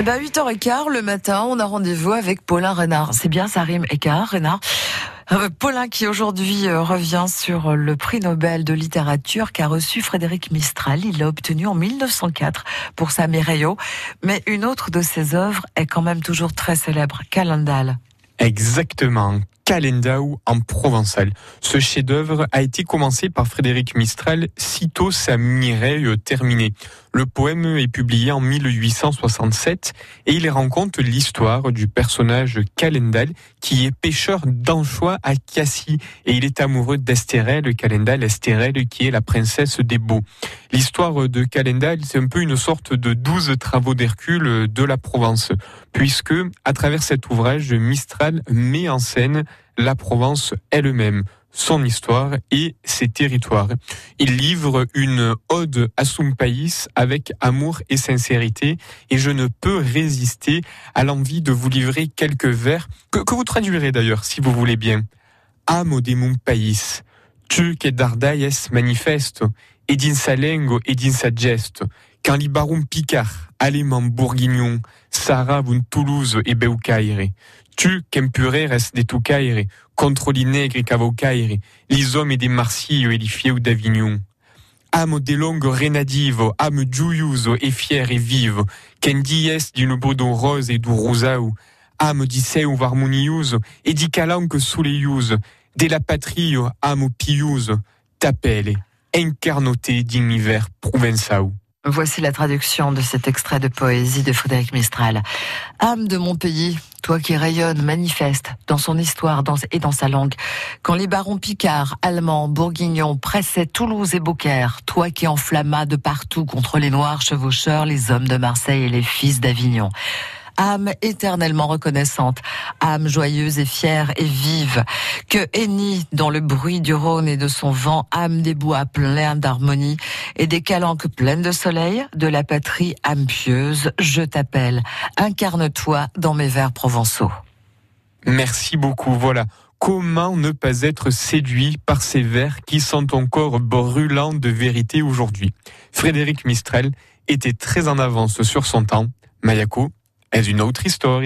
Eh ben, 8h15 le matin, on a rendez-vous avec Paulin Renard. C'est bien, ça rime, écart, Renard. Euh, Paulin qui aujourd'hui euh, revient sur le prix Nobel de littérature qu'a reçu Frédéric Mistral. Il l'a obtenu en 1904 pour sa Mireio. Mais une autre de ses œuvres est quand même toujours très célèbre, Calendal. Exactement. Calendau en provençal. Ce chef-d'œuvre a été commencé par Frédéric Mistral sitôt sa Mireille terminée. Le poème est publié en 1867 et il raconte l'histoire du personnage Calendal qui est pêcheur d'anchois à Cassis et il est amoureux d'Estérelle, Calendal, Estérelle qui est la princesse des beaux. L'histoire de Calendal, c'est un peu une sorte de douze travaux d'Hercule de la Provence puisque à travers cet ouvrage, Mistral met en scène la Provence elle-même, son histoire et ses territoires. Il livre une ode à son pays avec amour et sincérité et je ne peux résister à l'envie de vous livrer quelques vers que, vous traduirez d'ailleurs si vous voulez bien. Amo de mon tu que dardaies manifesto, et din sa lengo et din sa gesto, libarum picard, allemand bourguignon, Sarah vun Toulouse et Beucaire, tu qu'empureres de tu caire, contre les nègres cavocaire, les hommes et des marsilles et les d'Avignon. Âme des longues renadives, âme joyeuse et fière et vive, qu'en d'une boudon rose et du rosaou, âme ou varmoniouse et di calanque les de la patrie, âme pieuse, t'appelle, incarnoté d'univers provençal. Voici la traduction de cet extrait de poésie de Frédéric Mistral. Âme de mon pays, toi qui rayonnes, manifeste dans son histoire et dans sa langue. Quand les barons picards, allemands, bourguignons pressaient Toulouse et Beaucaire, toi qui enflammas de partout contre les noirs chevaucheurs, les hommes de Marseille et les fils d'Avignon âme éternellement reconnaissante, âme joyeuse et fière et vive, que hennit dans le bruit du Rhône et de son vent, âme des bois pleins d'harmonie et des calanques pleines de soleil, de la patrie âme pieuse, je t'appelle, incarne-toi dans mes vers provençaux. Merci beaucoup, voilà. Comment ne pas être séduit par ces vers qui sont encore brûlants de vérité aujourd'hui? Frédéric Mistral était très en avance sur son temps. Mayako, est une autre histoire.